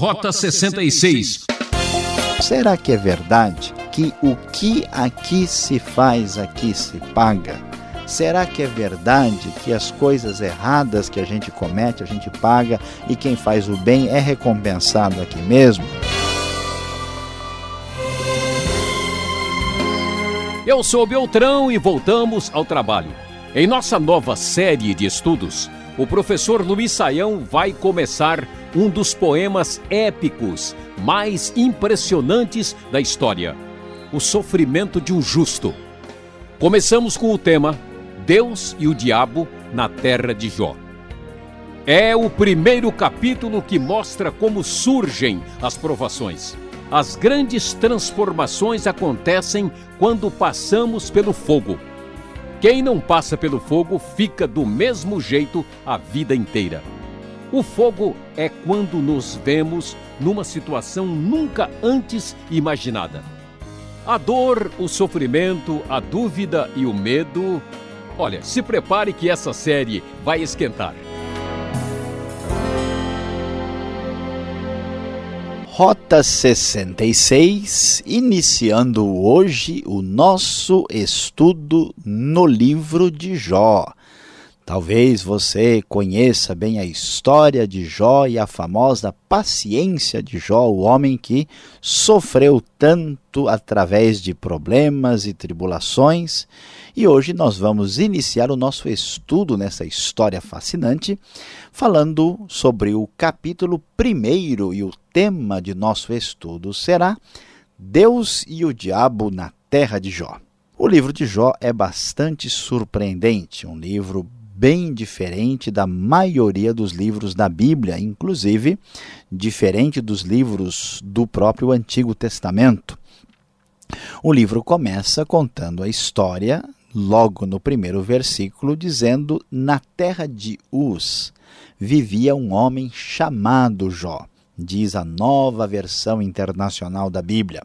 Rota 66. Será que é verdade que o que aqui se faz, aqui se paga? Será que é verdade que as coisas erradas que a gente comete, a gente paga e quem faz o bem é recompensado aqui mesmo? Eu sou Beltrão e voltamos ao trabalho. Em nossa nova série de estudos, o professor Luiz Saião vai começar um dos poemas épicos mais impressionantes da história: O Sofrimento de um Justo. Começamos com o tema Deus e o Diabo na Terra de Jó. É o primeiro capítulo que mostra como surgem as provações. As grandes transformações acontecem quando passamos pelo fogo. Quem não passa pelo fogo fica do mesmo jeito a vida inteira. O fogo é quando nos vemos numa situação nunca antes imaginada. A dor, o sofrimento, a dúvida e o medo. Olha, se prepare que essa série vai esquentar. Rota 66, iniciando hoje o nosso estudo no livro de Jó. Talvez você conheça bem a história de Jó e a famosa paciência de Jó, o homem que sofreu tanto através de problemas e tribulações. E hoje nós vamos iniciar o nosso estudo nessa história fascinante, falando sobre o capítulo primeiro e o tema de nosso estudo será Deus e o Diabo na Terra de Jó. O livro de Jó é bastante surpreendente, um livro bem diferente da maioria dos livros da Bíblia, inclusive diferente dos livros do próprio Antigo Testamento. O livro começa contando a história, logo no primeiro versículo, dizendo: Na terra de Uz vivia um homem chamado Jó, diz a nova versão internacional da Bíblia.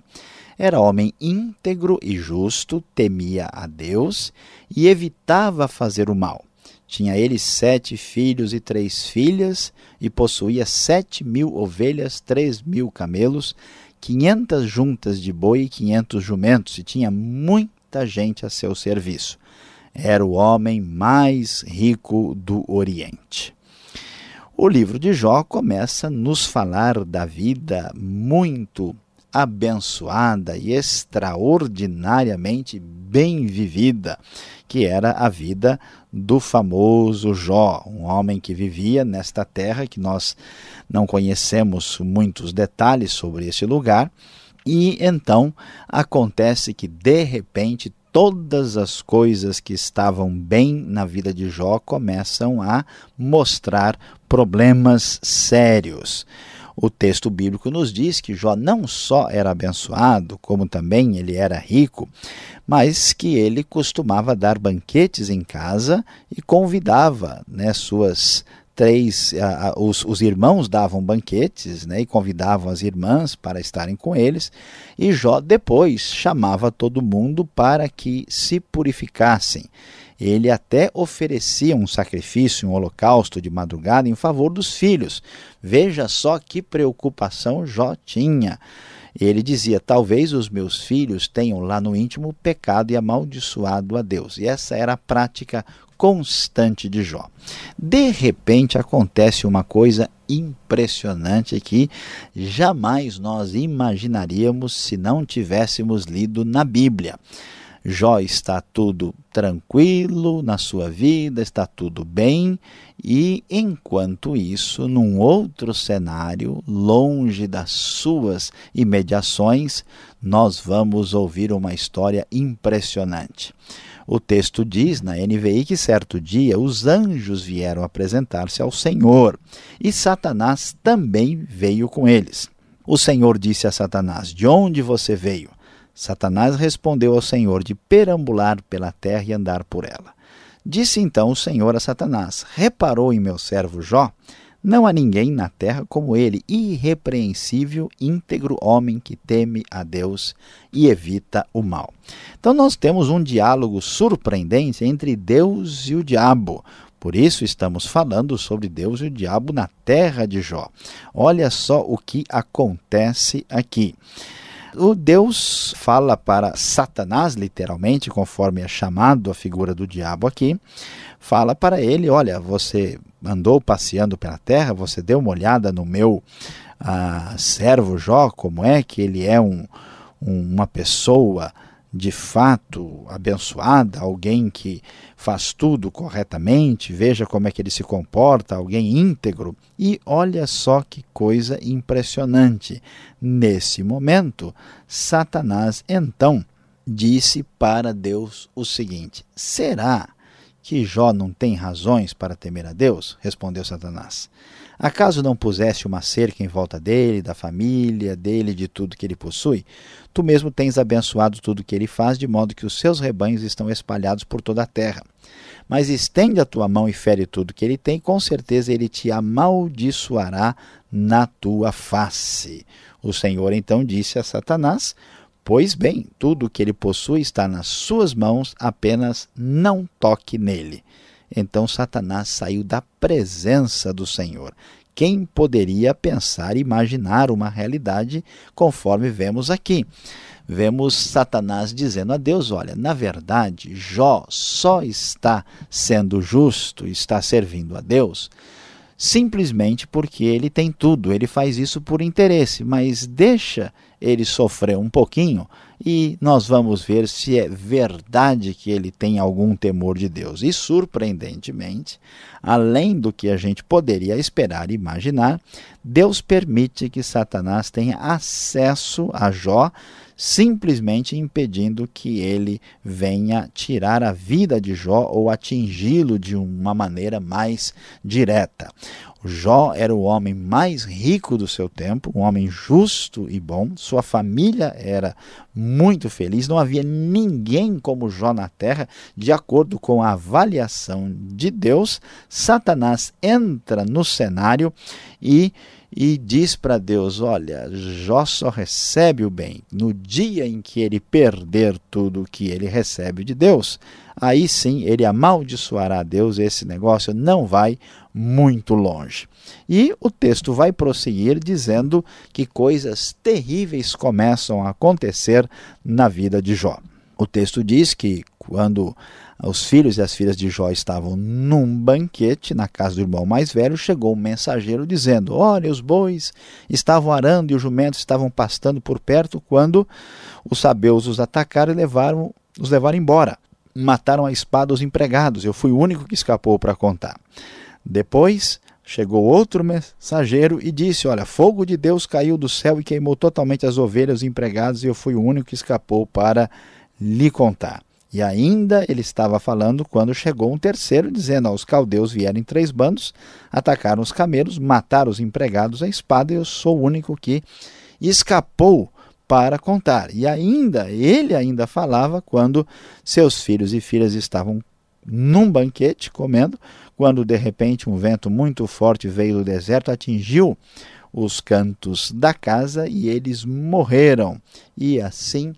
Era homem íntegro e justo, temia a Deus e evitava fazer o mal. Tinha ele sete filhos e três filhas, e possuía sete mil ovelhas, três mil camelos, quinhentas juntas de boi e quinhentos jumentos, e tinha muita gente a seu serviço. Era o homem mais rico do Oriente. O livro de Jó começa a nos falar da vida muito abençoada e extraordinariamente bem vivida, que era a vida do famoso Jó, um homem que vivia nesta terra que nós não conhecemos muitos detalhes sobre esse lugar. E então acontece que de repente todas as coisas que estavam bem na vida de Jó começam a mostrar problemas sérios. O texto bíblico nos diz que Jó não só era abençoado, como também ele era rico, mas que ele costumava dar banquetes em casa e convidava né, suas três, os, os, irmãos davam banquetes né, e convidavam as irmãs para estarem com eles, e Jó depois chamava todo mundo para que se purificassem. Ele até oferecia um sacrifício, um holocausto de madrugada em favor dos filhos. Veja só que preocupação Jó tinha. Ele dizia: Talvez os meus filhos tenham lá no íntimo pecado e amaldiçoado a Deus. E essa era a prática constante de Jó. De repente acontece uma coisa impressionante que jamais nós imaginaríamos se não tivéssemos lido na Bíblia. Jó está tudo tranquilo na sua vida, está tudo bem, e enquanto isso, num outro cenário, longe das suas imediações, nós vamos ouvir uma história impressionante. O texto diz na NVI que certo dia os anjos vieram apresentar-se ao Senhor e Satanás também veio com eles. O Senhor disse a Satanás: De onde você veio? Satanás respondeu ao Senhor de perambular pela terra e andar por ela. Disse então o Senhor a Satanás: Reparou em meu servo Jó? Não há ninguém na terra como ele, irrepreensível, íntegro homem que teme a Deus e evita o mal. Então nós temos um diálogo surpreendente entre Deus e o diabo, Por isso estamos falando sobre Deus e o diabo na terra de Jó. Olha só o que acontece aqui. O Deus fala para Satanás, literalmente, conforme é chamado a figura do diabo aqui, fala para ele: Olha, você andou passeando pela terra, você deu uma olhada no meu ah, servo Jó, como é que ele é um, um, uma pessoa de fato abençoada, alguém que faz tudo corretamente, veja como é que ele se comporta, alguém íntegro. E olha só que coisa impressionante. Nesse momento, Satanás então disse para Deus o seguinte: Será que Jó não tem razões para temer a Deus? Respondeu Satanás. Acaso não puseste uma cerca em volta dele, da família, dele, de tudo que ele possui? Tu mesmo tens abençoado tudo que ele faz, de modo que os seus rebanhos estão espalhados por toda a terra. Mas estende a tua mão e fere tudo que ele tem, com certeza ele te amaldiçoará na tua face. O Senhor então disse a Satanás: Pois bem, tudo o que ele possui está nas suas mãos, apenas não toque nele. Então Satanás saiu da presença do Senhor. Quem poderia pensar e imaginar uma realidade conforme vemos aqui? Vemos Satanás dizendo a Deus: Olha, na verdade, Jó só está sendo justo, está servindo a Deus, simplesmente porque ele tem tudo, ele faz isso por interesse, mas deixa ele sofrer um pouquinho e nós vamos ver se é verdade que ele tem algum temor de Deus. E surpreendentemente, além do que a gente poderia esperar e imaginar, Deus permite que Satanás tenha acesso a Jó, simplesmente impedindo que ele venha tirar a vida de Jó ou atingi-lo de uma maneira mais direta. Jó era o homem mais rico do seu tempo, um homem justo e bom. Sua família era muito feliz. Não havia ninguém como Jó na terra, de acordo com a avaliação de Deus. Satanás entra no cenário e e diz para Deus: Olha, Jó só recebe o bem no dia em que ele perder tudo o que ele recebe de Deus. Aí sim ele amaldiçoará a Deus, esse negócio não vai muito longe. E o texto vai prosseguir dizendo que coisas terríveis começam a acontecer na vida de Jó. O texto diz que quando os filhos e as filhas de Jó estavam num banquete na casa do irmão mais velho, chegou um mensageiro dizendo: Olha, os bois estavam arando e os jumentos estavam pastando por perto quando os sabeus os atacaram e levaram, os levaram embora. Mataram a espada os empregados. Eu fui o único que escapou para contar. Depois chegou outro mensageiro e disse: Olha, fogo de Deus caiu do céu e queimou totalmente as ovelhas, os empregados, e eu fui o único que escapou para lhe contar. E ainda ele estava falando quando chegou um terceiro, dizendo: Os caldeus vieram em três bandos, atacaram os camelos, mataram os empregados à espada, e eu sou o único que escapou para contar. E ainda, ele ainda falava quando seus filhos e filhas estavam num banquete comendo, quando de repente um vento muito forte veio do deserto, atingiu os cantos da casa e eles morreram. E assim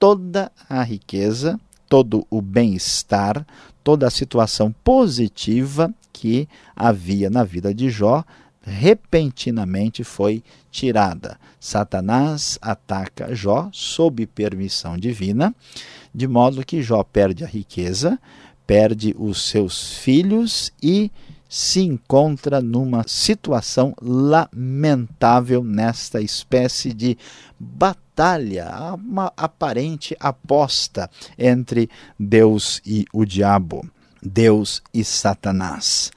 toda a riqueza todo o bem-estar, toda a situação positiva que havia na vida de Jó repentinamente foi tirada. Satanás ataca Jó sob permissão divina, de modo que Jó perde a riqueza, perde os seus filhos e se encontra numa situação lamentável nesta espécie de batalha, uma aparente aposta entre Deus e o diabo, Deus e Satanás.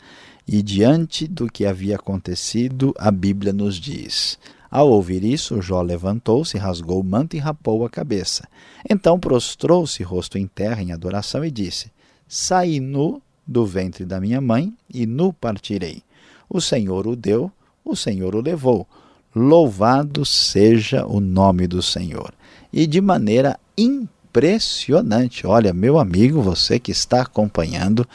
E diante do que havia acontecido, a Bíblia nos diz: ao ouvir isso, Jó levantou-se, rasgou o manto e rapou a cabeça. Então prostrou-se rosto em terra em adoração e disse: Saí nu do ventre da minha mãe e nu partirei. O Senhor o deu, o Senhor o levou. Louvado seja o nome do Senhor. E de maneira impressionante, olha, meu amigo, você que está acompanhando,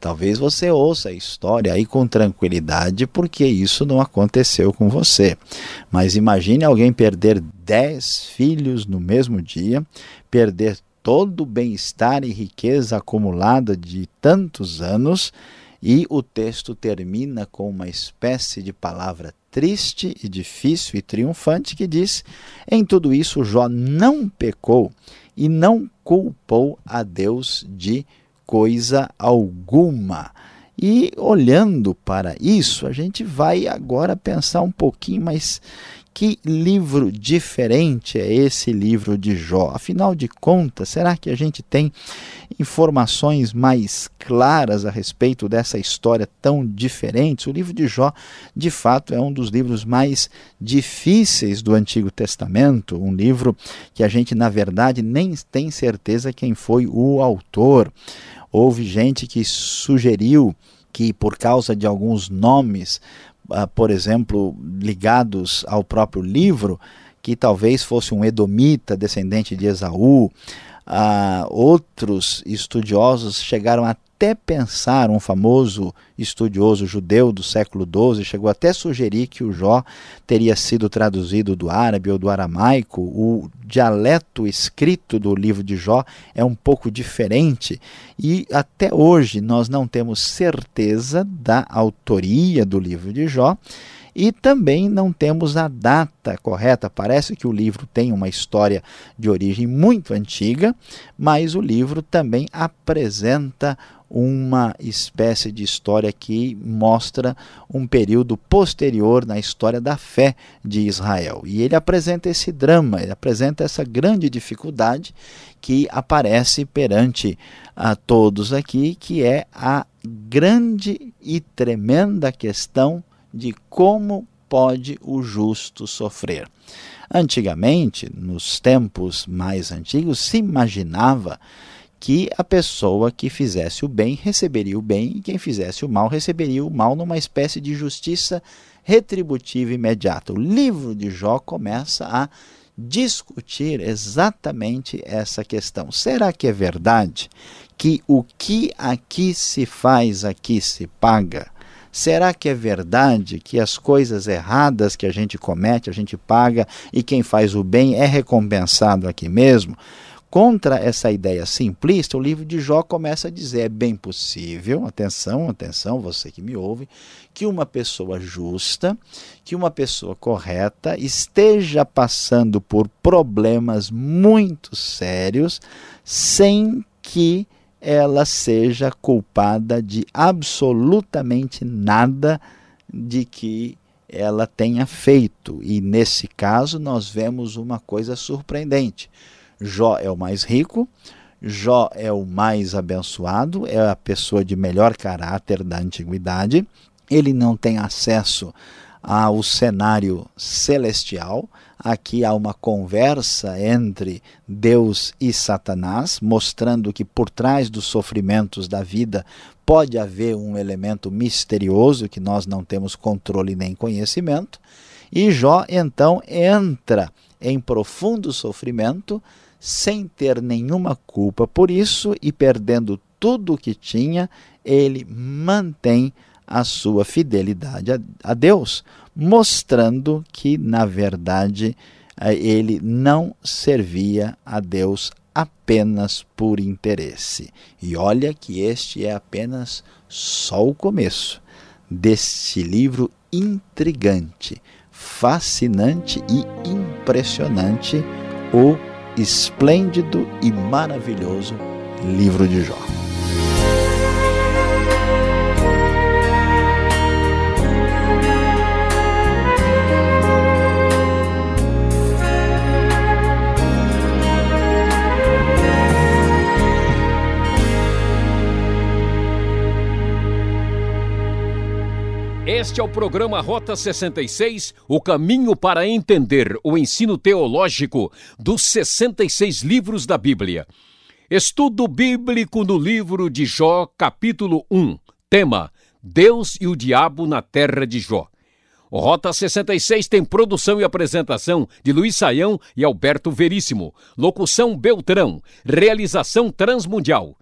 talvez você ouça a história aí com tranquilidade, porque isso não aconteceu com você. Mas imagine alguém perder dez filhos no mesmo dia, perder todo o bem-estar e riqueza acumulada de tantos anos E o texto termina com uma espécie de palavra triste e difícil e triunfante que diz: Em tudo isso, Jó não pecou e não culpou a Deus de coisa alguma. E olhando para isso, a gente vai agora pensar um pouquinho mais que livro diferente é esse livro de Jó? Afinal de contas, será que a gente tem informações mais claras a respeito dessa história tão diferente? O livro de Jó, de fato, é um dos livros mais difíceis do Antigo Testamento, um livro que a gente, na verdade, nem tem certeza quem foi o autor. Houve gente que sugeriu que, por causa de alguns nomes por exemplo, ligados ao próprio livro, que talvez fosse um edomita, descendente de Esaú. Uh, outros estudiosos chegaram até pensar, um famoso estudioso judeu do século XII chegou até a sugerir que o Jó teria sido traduzido do árabe ou do aramaico. O dialeto escrito do livro de Jó é um pouco diferente e até hoje nós não temos certeza da autoria do livro de Jó. E também não temos a data correta. Parece que o livro tem uma história de origem muito antiga, mas o livro também apresenta uma espécie de história que mostra um período posterior na história da fé de Israel. E ele apresenta esse drama, ele apresenta essa grande dificuldade que aparece perante a todos aqui, que é a grande e tremenda questão de como pode o justo sofrer. Antigamente, nos tempos mais antigos, se imaginava que a pessoa que fizesse o bem receberia o bem e quem fizesse o mal receberia o mal numa espécie de justiça retributiva imediata. O livro de Jó começa a discutir exatamente essa questão. Será que é verdade que o que aqui se faz, aqui se paga? Será que é verdade que as coisas erradas que a gente comete, a gente paga e quem faz o bem é recompensado aqui mesmo? Contra essa ideia simplista, o livro de Jó começa a dizer: é bem possível, atenção, atenção, você que me ouve, que uma pessoa justa, que uma pessoa correta esteja passando por problemas muito sérios sem que ela seja culpada de absolutamente nada de que ela tenha feito. E nesse caso, nós vemos uma coisa surpreendente. Jó é o mais rico, Jó é o mais abençoado, é a pessoa de melhor caráter da antiguidade. Ele não tem acesso ao cenário celestial. Aqui há uma conversa entre Deus e Satanás, mostrando que por trás dos sofrimentos da vida pode haver um elemento misterioso que nós não temos controle nem conhecimento. E Jó então entra em profundo sofrimento, sem ter nenhuma culpa por isso e perdendo tudo o que tinha, ele mantém a sua fidelidade a, Deus, mostrando que, na verdade, eh, ele não servia a Deus apenas por interesse. E olha que este é apenas só o começo deste livro intrigante, fascinante e impressionante, o esplêndido e maravilhoso livro de Jó. Este é o programa Rota 66, o caminho para entender o ensino teológico dos 66 livros da Bíblia. Estudo bíblico no livro de Jó, capítulo 1. Tema: Deus e o diabo na terra de Jó. Rota 66 tem produção e apresentação de Luiz Saião e Alberto Veríssimo. Locução Beltrão. Realização Transmundial.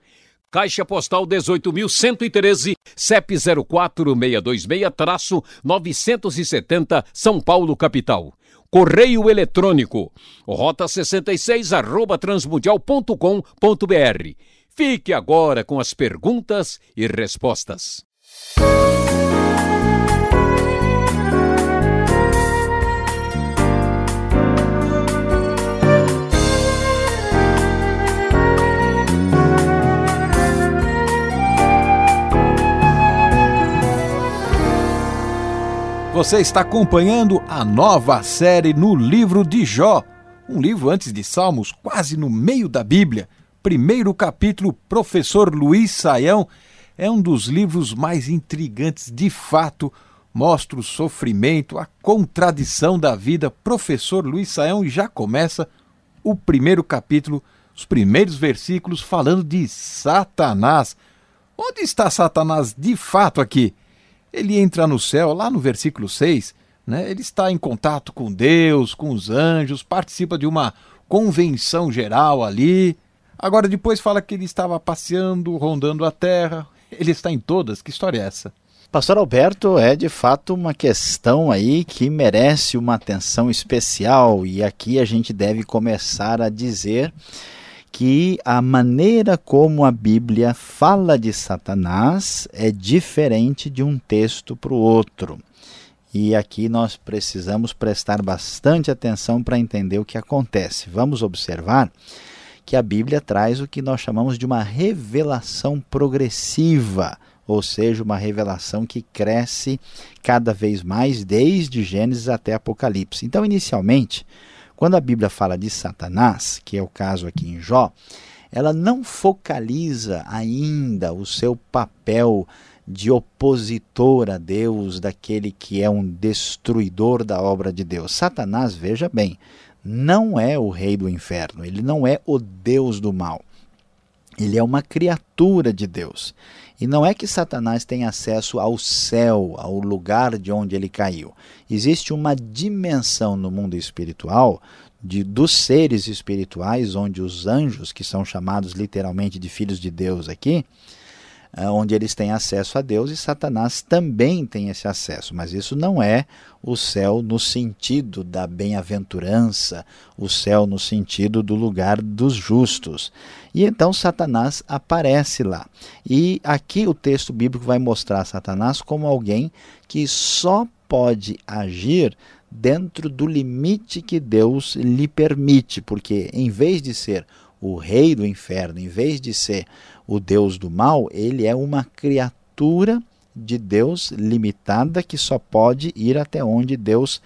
Caixa Postal 18.113, CEP 04626-970, São Paulo, capital. Correio eletrônico, rota 66 arroba transmundial.com.br. Fique agora com as perguntas e respostas. Você está acompanhando a nova série no livro de Jó, um livro antes de Salmos, quase no meio da Bíblia. Primeiro capítulo, Professor Luiz Saião, é um dos livros mais intrigantes de fato. Mostra o sofrimento, a contradição da vida. Professor Luiz Saião já começa o primeiro capítulo, os primeiros versículos falando de Satanás. Onde está Satanás de fato aqui? Ele entra no céu, lá no versículo 6, né, ele está em contato com Deus, com os anjos, participa de uma convenção geral ali. Agora, depois fala que ele estava passeando, rondando a terra. Ele está em todas. Que história é essa? Pastor Alberto, é de fato uma questão aí que merece uma atenção especial e aqui a gente deve começar a dizer que a maneira como a Bíblia fala de Satanás é diferente de um texto para o outro. E aqui nós precisamos prestar bastante atenção para entender o que acontece. Vamos observar que a Bíblia traz o que nós chamamos de uma revelação progressiva, ou seja, uma revelação que cresce cada vez mais desde Gênesis até Apocalipse. Então, inicialmente, quando a Bíblia fala de Satanás, que é o caso aqui em Jó, ela não focaliza ainda o seu papel de opositor a Deus, daquele que é um destruidor da obra de Deus. Satanás, veja bem, não é o rei do inferno, ele não é o Deus do mal. Ele é uma criatura de Deus. E não é que Satanás tem acesso ao céu, ao lugar de onde ele caiu. Existe uma dimensão no mundo espiritual de, dos seres espirituais, onde os anjos, que são chamados literalmente de filhos de Deus aqui, onde eles têm acesso a Deus e Satanás também tem esse acesso, mas isso não é o céu no sentido da bem-aventurança, o céu no sentido do lugar dos justos. E então Satanás aparece lá. E aqui o texto bíblico vai mostrar Satanás como alguém que só pode agir dentro do limite que Deus lhe permite, porque em vez de ser o rei do inferno, em vez de ser o Deus do mal, ele é uma criatura de Deus limitada que só pode ir até onde Deus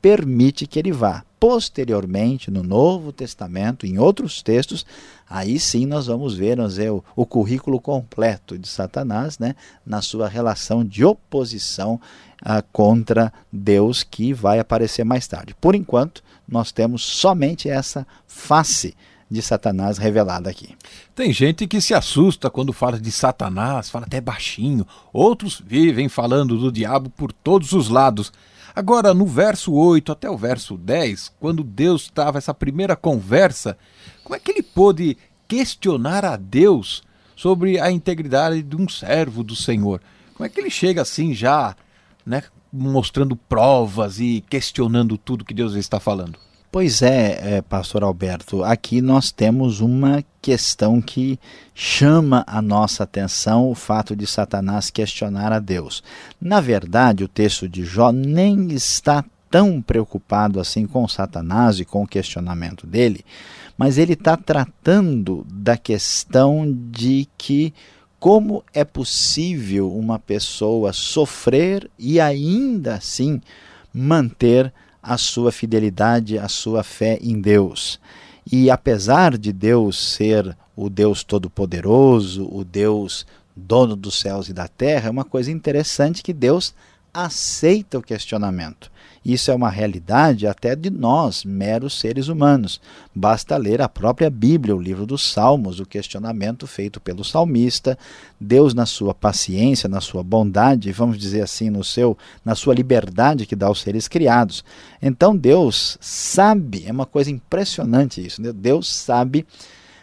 permite que ele vá. Posteriormente, no Novo Testamento, em outros textos, aí sim nós vamos ver, nós ver o, o currículo completo de Satanás, né, na sua relação de oposição ah, contra Deus que vai aparecer mais tarde. Por enquanto, nós temos somente essa face de Satanás revelada aqui. Tem gente que se assusta quando fala de Satanás, fala até baixinho. Outros vivem falando do diabo por todos os lados. Agora, no verso 8 até o verso 10, quando Deus estava essa primeira conversa, como é que ele pôde questionar a Deus sobre a integridade de um servo do Senhor? Como é que ele chega assim já, né, mostrando provas e questionando tudo que Deus está falando? Pois é, é, pastor Alberto, aqui nós temos uma questão que chama a nossa atenção, o fato de Satanás questionar a Deus. Na verdade, o texto de Jó nem está tão preocupado assim com Satanás e com o questionamento dele, mas ele está tratando da questão de que como é possível uma pessoa sofrer e ainda assim manter a sua fidelidade, a sua fé em Deus. E apesar de Deus ser o Deus Todo-Poderoso, o Deus dono dos céus e da terra, é uma coisa interessante que Deus aceita o questionamento. Isso é uma realidade até de nós, meros seres humanos. Basta ler a própria Bíblia, o livro dos Salmos, o questionamento feito pelo salmista. Deus, na sua paciência, na sua bondade, vamos dizer assim, no seu, na sua liberdade que dá aos seres criados. Então Deus sabe, é uma coisa impressionante isso. Né? Deus sabe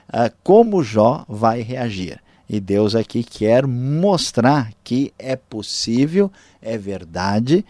uh, como Jó vai reagir. E Deus aqui quer mostrar que é possível, é verdade,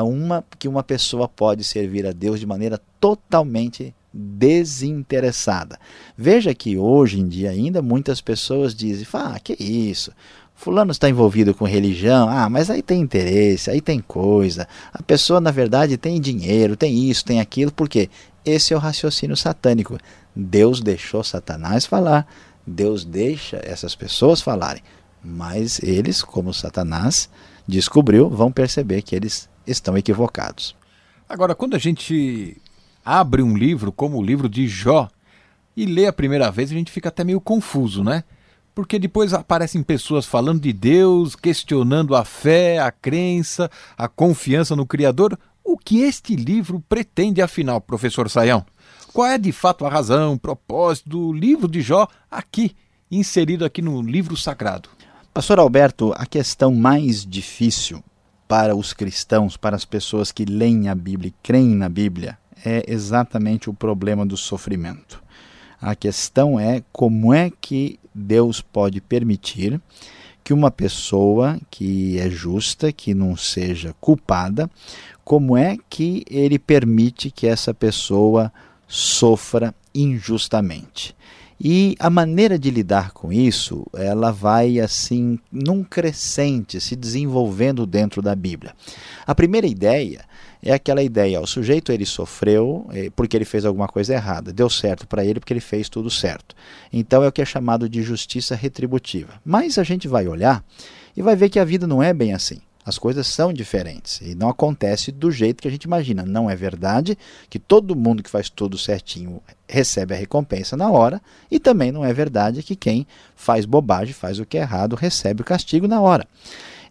uma, que uma pessoa pode servir a Deus de maneira totalmente desinteressada. Veja que hoje em dia ainda muitas pessoas dizem: "Ah, que isso? Fulano está envolvido com religião, ah, mas aí tem interesse, aí tem coisa. A pessoa, na verdade, tem dinheiro, tem isso, tem aquilo, porque esse é o raciocínio satânico. Deus deixou Satanás falar, Deus deixa essas pessoas falarem, mas eles, como Satanás descobriu, vão perceber que eles estão equivocados. Agora, quando a gente abre um livro como o livro de Jó e lê a primeira vez, a gente fica até meio confuso, né? porque depois aparecem pessoas falando de Deus, questionando a fé, a crença, a confiança no Criador. O que este livro pretende, afinal, professor Saião? Qual é de fato a razão, o propósito do livro de Jó aqui, inserido aqui no livro sagrado? Pastor Alberto, a questão mais difícil para os cristãos, para as pessoas que leem a Bíblia e creem na Bíblia, é exatamente o problema do sofrimento. A questão é como é que Deus pode permitir que uma pessoa que é justa, que não seja culpada, como é que ele permite que essa pessoa sofra injustamente? E a maneira de lidar com isso, ela vai assim, num crescente, se desenvolvendo dentro da Bíblia. A primeira ideia é aquela ideia, o sujeito ele sofreu eh, porque ele fez alguma coisa errada, deu certo para ele porque ele fez tudo certo. Então é o que é chamado de justiça retributiva. Mas a gente vai olhar e vai ver que a vida não é bem assim. As coisas são diferentes e não acontece do jeito que a gente imagina. Não é verdade que todo mundo que faz tudo certinho recebe a recompensa na hora, e também não é verdade que quem faz bobagem, faz o que é errado, recebe o castigo na hora.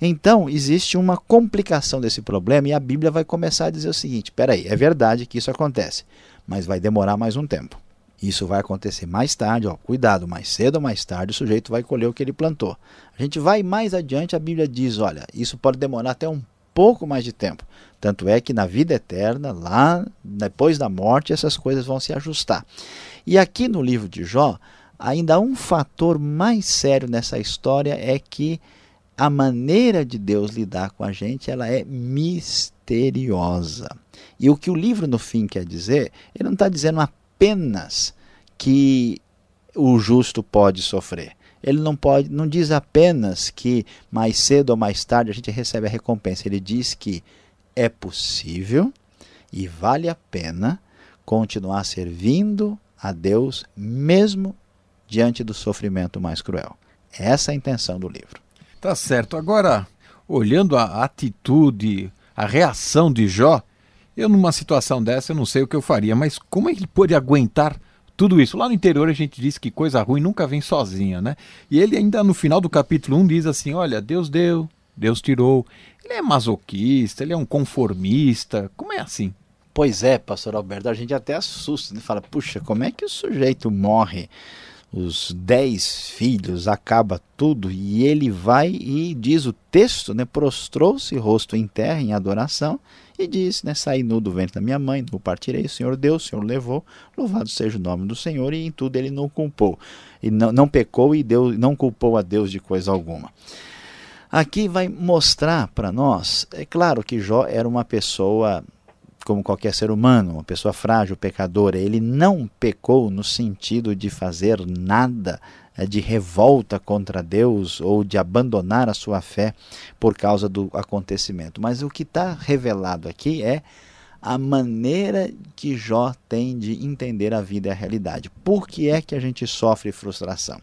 Então, existe uma complicação desse problema e a Bíblia vai começar a dizer o seguinte: espera aí, é verdade que isso acontece, mas vai demorar mais um tempo. Isso vai acontecer mais tarde, ó, cuidado, mais cedo ou mais tarde o sujeito vai colher o que ele plantou. A gente vai mais adiante, a Bíblia diz, olha, isso pode demorar até um pouco mais de tempo. Tanto é que na vida eterna, lá depois da morte, essas coisas vão se ajustar. E aqui no livro de Jó, ainda um fator mais sério nessa história é que a maneira de Deus lidar com a gente, ela é misteriosa. E o que o livro no fim quer dizer, ele não está dizendo apenas que o justo pode sofrer. Ele não pode, não diz apenas que mais cedo ou mais tarde a gente recebe a recompensa. Ele diz que é possível e vale a pena continuar servindo a Deus mesmo diante do sofrimento mais cruel. Essa é a intenção do livro. Tá certo. Agora, olhando a atitude, a reação de Jó, eu numa situação dessa eu não sei o que eu faria, mas como é ele pôde aguentar tudo isso? Lá no interior a gente diz que coisa ruim nunca vem sozinha, né? E ele ainda no final do capítulo 1 diz assim: olha, Deus deu, Deus tirou. Ele é masoquista, ele é um conformista. Como é assim? Pois é, pastor Alberto, a gente até assusta, né? fala, puxa, como é que o sujeito morre os dez filhos, acaba tudo, e ele vai e diz o texto, né, prostrou-se rosto em terra em adoração, e disse, né, saí nu do ventre da minha mãe, nu partirei, o Senhor deu, o Senhor levou, louvado seja o nome do Senhor, e em tudo ele não culpou, e não, não pecou e Deus, não culpou a Deus de coisa alguma. Aqui vai mostrar para nós, é claro que Jó era uma pessoa como qualquer ser humano, uma pessoa frágil, pecadora, ele não pecou no sentido de fazer nada eh, de revolta contra Deus ou de abandonar a sua fé por causa do acontecimento. Mas o que está revelado aqui é a maneira que Jó tem de entender a vida e a realidade. Por que é que a gente sofre frustração?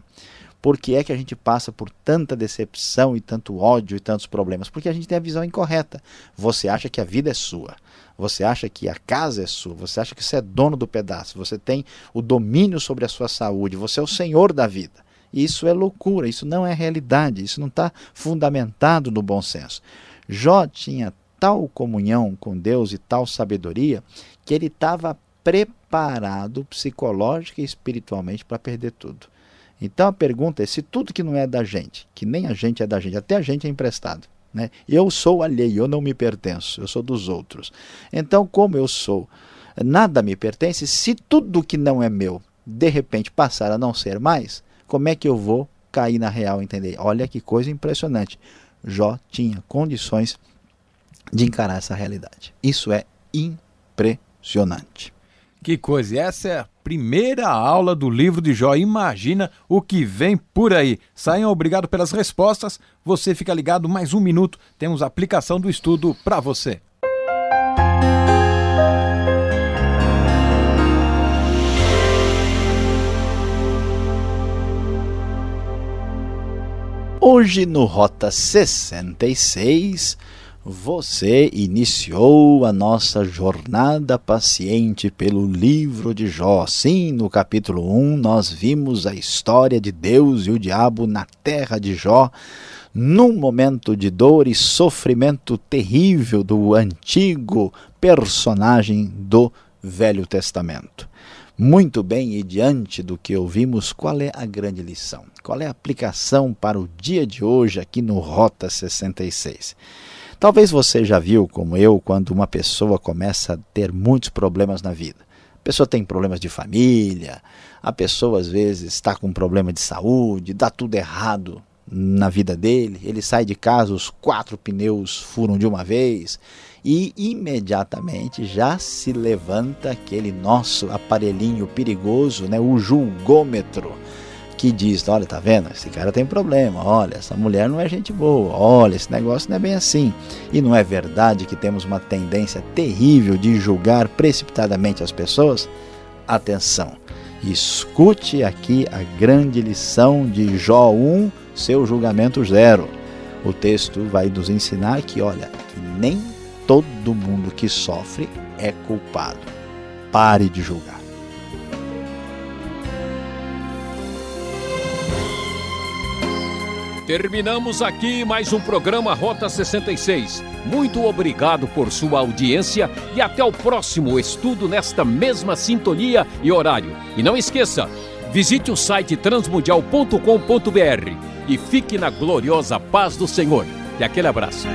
Por que é que a gente passa por tanta decepção e tanto ódio e tantos problemas? Porque a gente tem a visão incorreta. Você acha que a vida é sua. Você acha que a casa é sua, você acha que você é dono do pedaço, você tem o domínio sobre a sua saúde, você é o senhor da vida. Isso é loucura, isso não é realidade, isso não está fundamentado no bom senso. Jó tinha tal comunhão com Deus e tal sabedoria que ele estava preparado psicológica e espiritualmente para perder tudo. Então a pergunta é: se tudo que não é da gente, que nem a gente é da gente, até a gente é emprestado, né? Eu sou alheio, eu não me pertenço, eu sou dos outros. Então, como eu sou, nada me pertence, se tudo que não é meu de repente passar a não ser mais, como é que eu vou cair na real entender? Olha que coisa impressionante. Jó tinha condições de encarar essa realidade. Isso é impressionante. Que coisa! E essa é primeira aula do livro de Jó. Imagina o que vem por aí. Saiam, obrigado pelas respostas. Você fica ligado mais um minuto. Temos a aplicação do estudo para você. Hoje no Rota 66 você iniciou a nossa jornada paciente pelo livro de Jó. Sim, no capítulo 1 nós vimos a história de Deus e o diabo na terra de Jó, num momento de dor e sofrimento terrível do antigo personagem do Velho Testamento. Muito bem, e diante do que ouvimos, qual é a grande lição? Qual é a aplicação para o dia de hoje aqui no Rota 66? Talvez você já viu, como eu, quando uma pessoa começa a ter muitos problemas na vida. A pessoa tem problemas de família, a pessoa às vezes está com um problema de saúde, dá tudo errado na vida dele, ele sai de casa, os quatro pneus furam de uma vez e imediatamente já se levanta aquele nosso aparelhinho perigoso, né, o julgômetro que diz: olha, tá vendo? Esse cara tem problema, olha, essa mulher não é gente boa, olha, esse negócio não é bem assim. E não é verdade que temos uma tendência terrível de julgar precipitadamente as pessoas? Atenção, escute aqui a grande lição de Jó 1, seu julgamento zero. O texto vai nos ensinar que, olha, que nem todo mundo que sofre é culpado. Pare de julgar. Terminamos aqui mais um programa Rota 66. Muito obrigado por sua audiência e até o próximo estudo nesta mesma sintonia e horário. E não esqueça, visite o site transmundial.com.br e fique na gloriosa paz do Senhor. E aquele abraço.